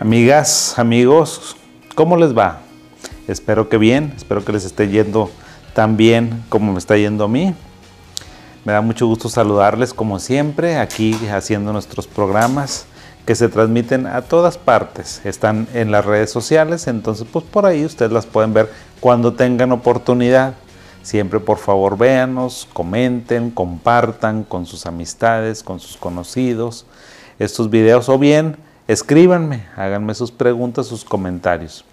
Amigas, amigos, ¿cómo les va? Espero que bien, espero que les esté yendo tan bien como me está yendo a mí. Me da mucho gusto saludarles como siempre aquí haciendo nuestros programas que se transmiten a todas partes. Están en las redes sociales, entonces pues por ahí ustedes las pueden ver cuando tengan oportunidad. Siempre por favor véanos, comenten, compartan con sus amistades, con sus conocidos estos videos o bien escríbanme, háganme sus preguntas, sus comentarios.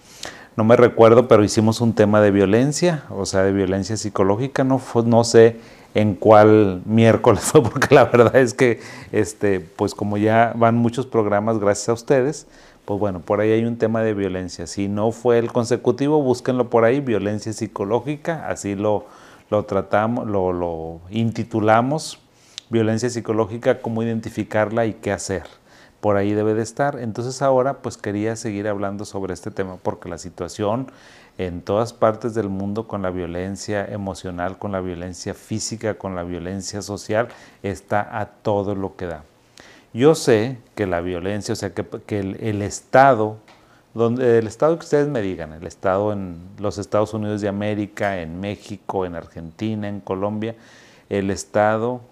No me recuerdo, pero hicimos un tema de violencia, o sea, de violencia psicológica, no, no sé en cuál miércoles fue, porque la verdad es que, este, pues como ya van muchos programas gracias a ustedes, pues bueno, por ahí hay un tema de violencia. Si no fue el consecutivo, búsquenlo por ahí, violencia psicológica, así lo, lo tratamos, lo, lo intitulamos, violencia psicológica, cómo identificarla y qué hacer por ahí debe de estar. Entonces ahora pues quería seguir hablando sobre este tema porque la situación en todas partes del mundo con la violencia emocional, con la violencia física, con la violencia social, está a todo lo que da. Yo sé que la violencia, o sea, que, el, Estado, donde, el Estado que ustedes me digan, el Estado en los Estados Unidos de América, en México, en Argentina, en Colombia, el Estado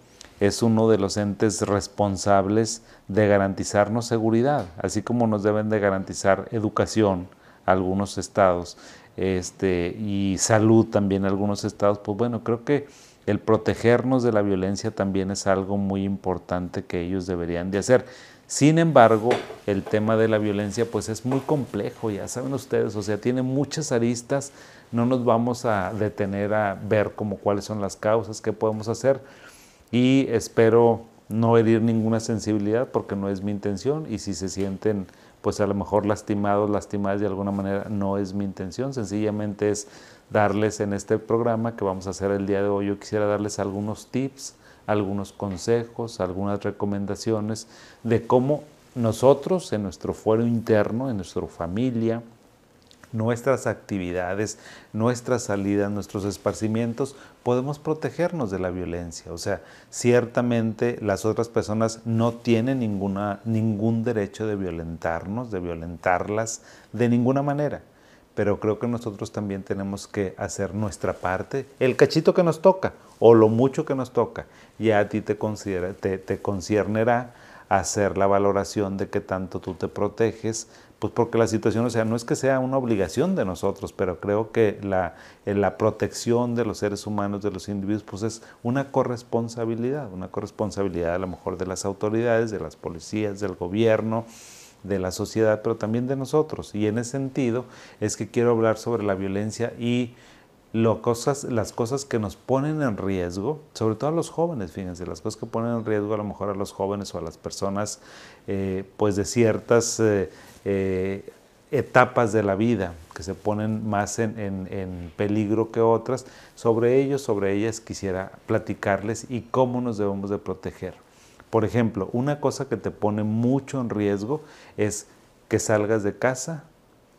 es uno de los entes responsables de garantizarnos seguridad, así como nos deben de garantizar educación algunos estados este, y salud también algunos estados, pues bueno, creo que el protegernos de la violencia también es algo muy importante que ellos deberían de hacer. Sin embargo, el tema de la violencia pues es muy complejo, ya saben ustedes, o sea, tiene muchas aristas, no nos vamos a detener a ver como cuáles son las causas, qué podemos hacer, y espero no herir ninguna sensibilidad porque no es mi intención y si se sienten pues a lo mejor lastimados, lastimadas de alguna manera, no es mi intención, sencillamente es darles en este programa que vamos a hacer el día de hoy, yo quisiera darles algunos tips, algunos consejos, algunas recomendaciones de cómo nosotros en nuestro fuero interno, en nuestra familia, nuestras actividades, nuestras salidas, nuestros esparcimientos, podemos protegernos de la violencia. O sea, ciertamente las otras personas no tienen ninguna, ningún derecho de violentarnos, de violentarlas de ninguna manera. Pero creo que nosotros también tenemos que hacer nuestra parte, el cachito que nos toca o lo mucho que nos toca. Ya a ti te, considera, te, te conciernerá hacer la valoración de que tanto tú te proteges, pues porque la situación, o sea, no es que sea una obligación de nosotros, pero creo que la, la protección de los seres humanos, de los individuos, pues es una corresponsabilidad, una corresponsabilidad a lo mejor de las autoridades, de las policías, del gobierno, de la sociedad, pero también de nosotros. Y en ese sentido es que quiero hablar sobre la violencia y las cosas que nos ponen en riesgo, sobre todo a los jóvenes, fíjense, las cosas que ponen en riesgo a lo mejor a los jóvenes o a las personas eh, pues de ciertas eh, eh, etapas de la vida que se ponen más en, en, peligro que otras, sobre ellos, sobre ellas quisiera platicarles y cómo nos debemos de proteger. Por ejemplo, una cosa que te pone mucho en riesgo es que salgas de casa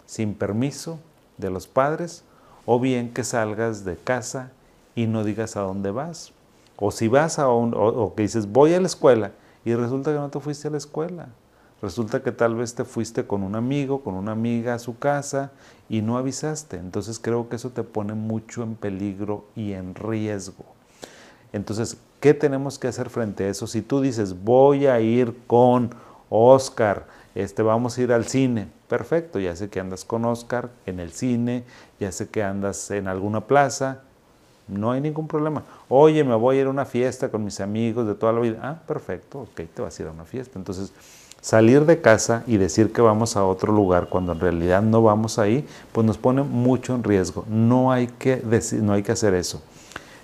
sin permiso de los padres o bien que salgas de casa y no digas a dónde vas. O si vas a un, o, que dices voy a la escuela y resulta que no te fuiste a la escuela. Resulta que tal vez te fuiste con un amigo, con una amiga a su casa y no avisaste. Entonces creo que eso te pone mucho en peligro y en riesgo. Entonces, ¿qué tenemos que hacer frente a eso? Si tú dices, voy a ir con Oscar, este, vamos a ir al cine, perfecto, ya sé que andas con Oscar en el cine, ya sé que andas en alguna plaza, no hay ningún problema. Oye, me voy a ir a una fiesta con mis amigos de toda la vida. Ah, perfecto, ok, te vas a ir a una fiesta. Entonces, salir de casa y decir que vamos a otro lugar cuando en realidad no vamos ahí, pues nos pone mucho en riesgo. No hay que, decir, no hay que hacer eso.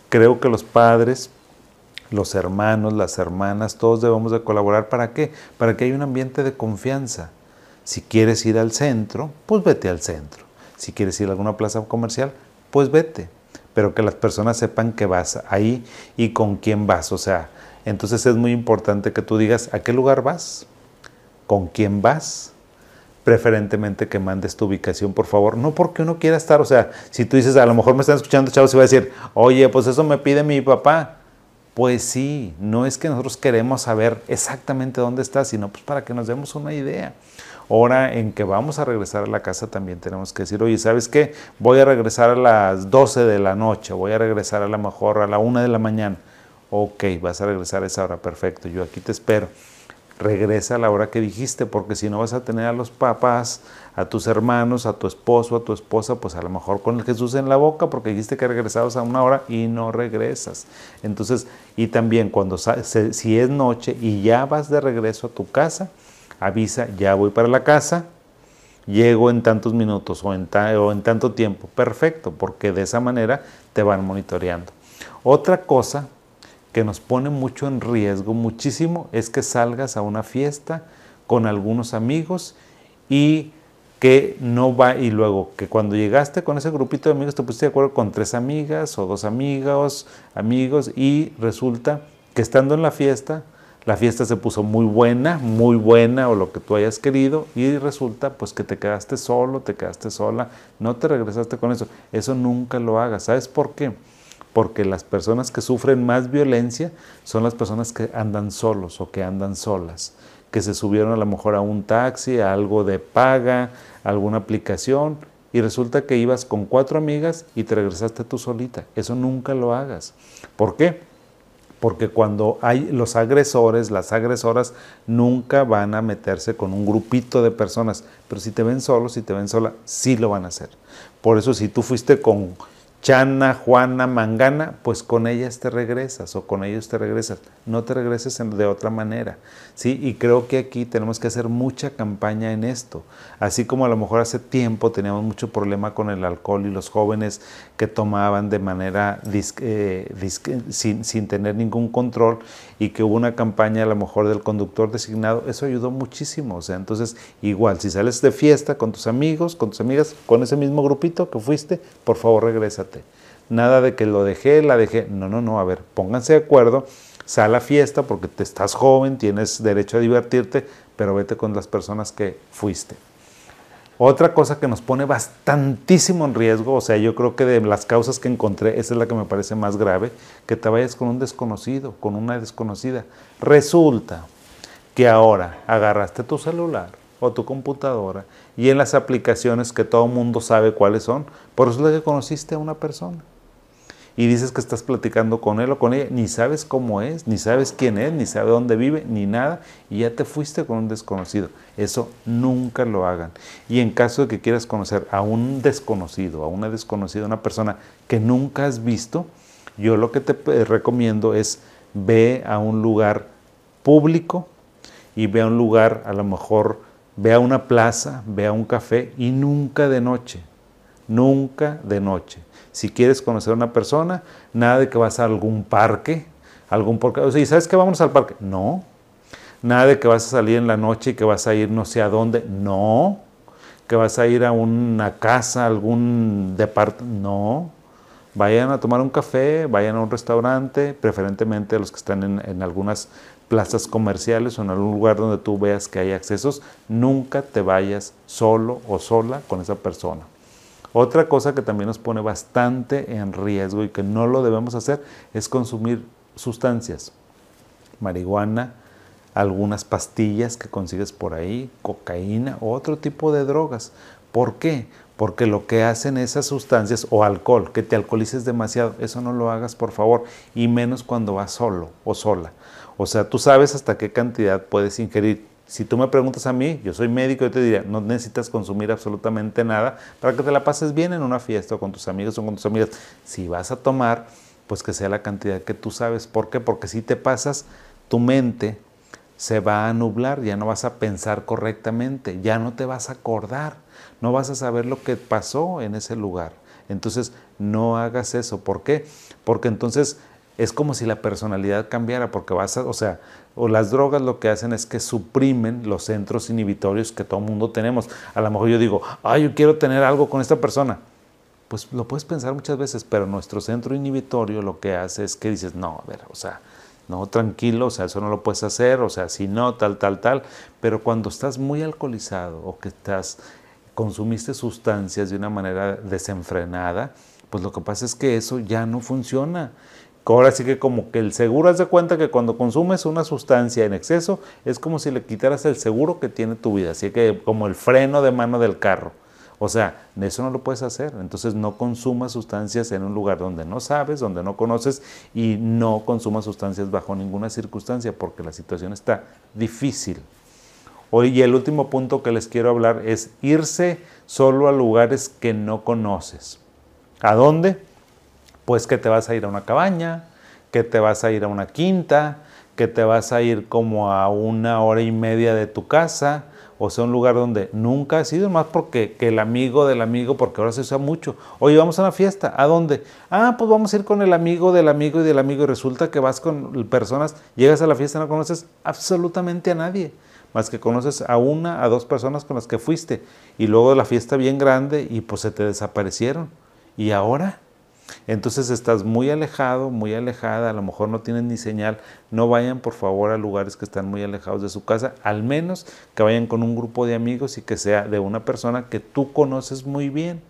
Creo que los padres, los hermanos, las hermanas, todos debemos de colaborar. ¿Para qué? Para que haya un ambiente de confianza. Si quieres ir al centro, pues vete al centro. Si quieres ir a alguna plaza comercial, pues vete. Pero que las personas sepan que vas ahí y con quién vas. O sea, entonces es muy importante que tú digas a qué lugar vas, con quién vas, preferentemente que mandes tu ubicación, por favor. No porque uno quiera estar, o sea, si tú dices, a lo mejor me están escuchando, chavos, y va a decir, oye, pues eso me pide mi papá. Pues sí, no es que nosotros queremos saber exactamente dónde estás, sino pues para que nos demos una idea. Hora en que vamos a regresar a la casa también tenemos que decir, oye, ¿sabes qué? Voy a regresar a las 12 de la noche, voy a regresar a lo mejor a la 1 de la mañana. Ok, vas a regresar a esa hora, perfecto, yo aquí te espero regresa a la hora que dijiste, porque si no vas a tener a los papás, a tus hermanos, a tu esposo, a tu esposa, pues a lo mejor con el Jesús en la boca, porque dijiste que regresabas a una hora y no regresas. Entonces, y también cuando si es noche y ya vas de regreso a tu casa, avisa, ya voy para la casa, llego en tantos minutos o en, o en tanto tiempo. Perfecto, porque de esa manera te van monitoreando. Otra cosa que nos pone mucho en riesgo, muchísimo, es que salgas a una fiesta con algunos amigos y que no va, y luego que cuando llegaste con ese grupito de amigos te pusiste de acuerdo con tres amigas o dos amigos, amigos, y resulta que estando en la fiesta, la fiesta se puso muy buena, muy buena o lo que tú hayas querido y resulta pues que te quedaste solo, te quedaste sola, no te regresaste con eso. Eso nunca lo hagas. ¿Sabes por qué? Porque las personas que sufren más violencia son las personas que andan solos o que andan solas, que se subieron a lo mejor a un taxi, a algo de paga, a alguna aplicación y resulta que ibas con cuatro amigas y te regresaste tú solita. Eso nunca lo hagas. ¿Por qué? Porque cuando hay los agresores, las agresoras nunca van a meterse con un grupito de personas, pero si te ven solo, si te ven sola, sí lo van a hacer. Por eso si tú fuiste con Chana, Juana, Mangana, pues con ellas te regresas o con ellos te regresas. No te regreses de otra manera. ¿sí? Y creo que aquí tenemos que hacer mucha campaña en esto. Así como a lo mejor hace tiempo teníamos mucho problema con el alcohol y los jóvenes que tomaban de manera eh, sin, sin tener ningún control y que hubo una campaña a lo mejor del conductor designado, eso ayudó muchísimo. O sea, entonces igual, si sales de fiesta con tus amigos, con tus amigas, con ese mismo grupito que fuiste, por favor regrésate Nada de que lo dejé, la dejé. No, no, no. A ver, pónganse de acuerdo. Sal a la fiesta porque te estás joven, tienes derecho a divertirte, pero vete con las personas que fuiste. Otra cosa que nos pone bastantísimo en riesgo, o sea, yo creo que de las causas que encontré, esa es la que me parece más grave, que te vayas con un desconocido, con una desconocida. Resulta que ahora agarraste tu celular o tu computadora y en las aplicaciones que todo el mundo sabe cuáles son, por eso es que conociste a una persona. Y dices que estás platicando con él o con ella, ni sabes cómo es, ni sabes quién es, ni sabes dónde vive, ni nada, y ya te fuiste con un desconocido. Eso nunca lo hagan. Y en caso de que quieras conocer a un desconocido, a una desconocida, una persona que nunca has visto, yo lo que te recomiendo es ve a un lugar público y ve a un lugar a lo mejor ve a una plaza, ve a un café y nunca de noche, nunca de noche. Si quieres conocer a una persona, nada de que vas a algún parque, algún parque. O sea, ¿sabes que vamos al parque? No. Nada de que vas a salir en la noche y que vas a ir no sé a dónde. No. Que vas a ir a una casa, algún departamento. No. Vayan a tomar un café, vayan a un restaurante, preferentemente los que están en algunas plazas comerciales o en algún lugar donde tú veas que hay accesos, nunca te vayas solo o sola con esa persona. Otra cosa que también nos pone bastante en riesgo y que no lo debemos hacer es consumir sustancias, marihuana, algunas pastillas que consigues por ahí, cocaína o otro tipo de drogas. ¿Por qué? Porque lo que hacen esas sustancias o alcohol, que te alcoholices demasiado, eso no lo hagas por favor, y menos cuando vas solo o sola. O sea, tú sabes hasta qué cantidad puedes ingerir. Si tú me preguntas a mí, yo soy médico, yo te diría, no necesitas consumir absolutamente nada para que te la pases bien en una fiesta o con tus amigos o con tus amigas. Si vas a tomar, pues que sea la cantidad que tú sabes. ¿Por qué? Porque si te pasas, tu mente se va a nublar, ya no vas a pensar correctamente, ya no te vas a acordar, no vas a saber lo que pasó en ese lugar. Entonces, no hagas eso. ¿Por qué? Porque entonces es como si la personalidad cambiara, porque vas a, o sea, o las drogas lo que hacen es que suprimen los centros inhibitorios que todo mundo tenemos. A lo mejor yo digo, ay, yo quiero tener algo con esta persona. Pues lo puedes pensar muchas veces, pero nuestro centro inhibitorio lo que hace es que dices, no, a ver, o sea, no, tranquilo, o sea, eso no lo puedes hacer, o sea, si no, tal, tal, tal. Pero cuando estás muy alcoholizado o que estás, consumiste sustancias de una manera desenfrenada, pues lo que pasa es que eso ya no funciona. Ahora sí que como que el seguro, haz de cuenta que cuando consumes una sustancia en exceso, es como si le quitaras el seguro que tiene tu vida, así que como el freno de mano del carro. O sea, eso no lo puedes hacer. Entonces no consumas sustancias en un lugar donde no sabes, donde no conoces y no consumas sustancias bajo ninguna circunstancia porque la situación está difícil. Hoy, y el último punto que les quiero hablar es irse solo a lugares que no conoces. ¿A dónde? Pues que te vas a ir a una cabaña, que te vas a ir a una quinta, que te vas a ir como a una hora y media de tu casa, o sea, un lugar donde nunca has ido, más porque que el amigo del amigo, porque ahora se usa mucho. Oye, vamos a una fiesta, ¿a dónde? Ah, pues vamos a ir con el amigo del amigo y del amigo, y resulta que vas con personas, llegas a la fiesta y no conoces absolutamente a nadie, más que conoces a una, a dos personas con las que fuiste, y luego la fiesta bien grande y pues se te desaparecieron. ¿Y ahora? Entonces estás muy alejado, muy alejada, a lo mejor no tienen ni señal. No vayan por favor a lugares que están muy alejados de su casa, al menos que vayan con un grupo de amigos y que sea de una persona que tú conoces muy bien.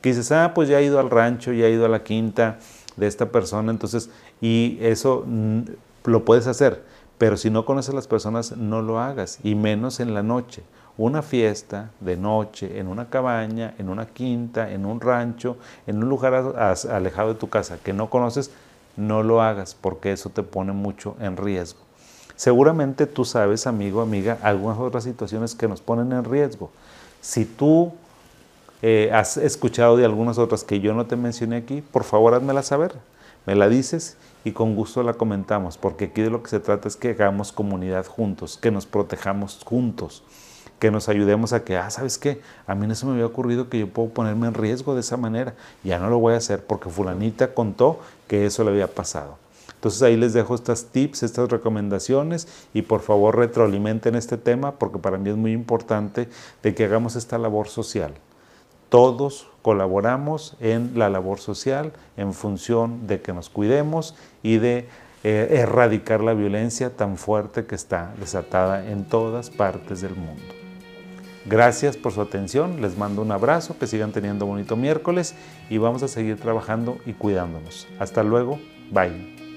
Que dices, ah, pues ya he ido al rancho, ya he ido a la quinta de esta persona, entonces, y eso mm, lo puedes hacer, pero si no conoces a las personas, no lo hagas, y menos en la noche una fiesta de noche en una cabaña, en una quinta, en un rancho, en un lugar alejado de tu casa que no conoces, no lo hagas porque eso te pone mucho en riesgo. Seguramente tú sabes, amigo, amiga, algunas otras situaciones que nos ponen en riesgo. Si tú eh, has escuchado de algunas otras que yo no te mencioné aquí, por favor házmela saber. Me la dices y con gusto la comentamos, porque aquí de lo que se trata es que hagamos comunidad juntos, que nos protejamos juntos que nos ayudemos a que, ah, ¿sabes qué? A mí no se me había ocurrido que yo puedo ponerme en riesgo de esa manera. Ya no lo voy a hacer porque fulanita contó que eso le había pasado. Entonces ahí les dejo estas tips, estas recomendaciones y por favor retroalimenten este tema porque para mí es muy importante de que hagamos esta labor social. Todos colaboramos en la labor social en función de que nos cuidemos y de eh, erradicar la violencia tan fuerte que está desatada en todas partes del mundo. Gracias por su atención, les mando un abrazo, que sigan teniendo bonito miércoles y vamos a seguir trabajando y cuidándonos. Hasta luego, bye.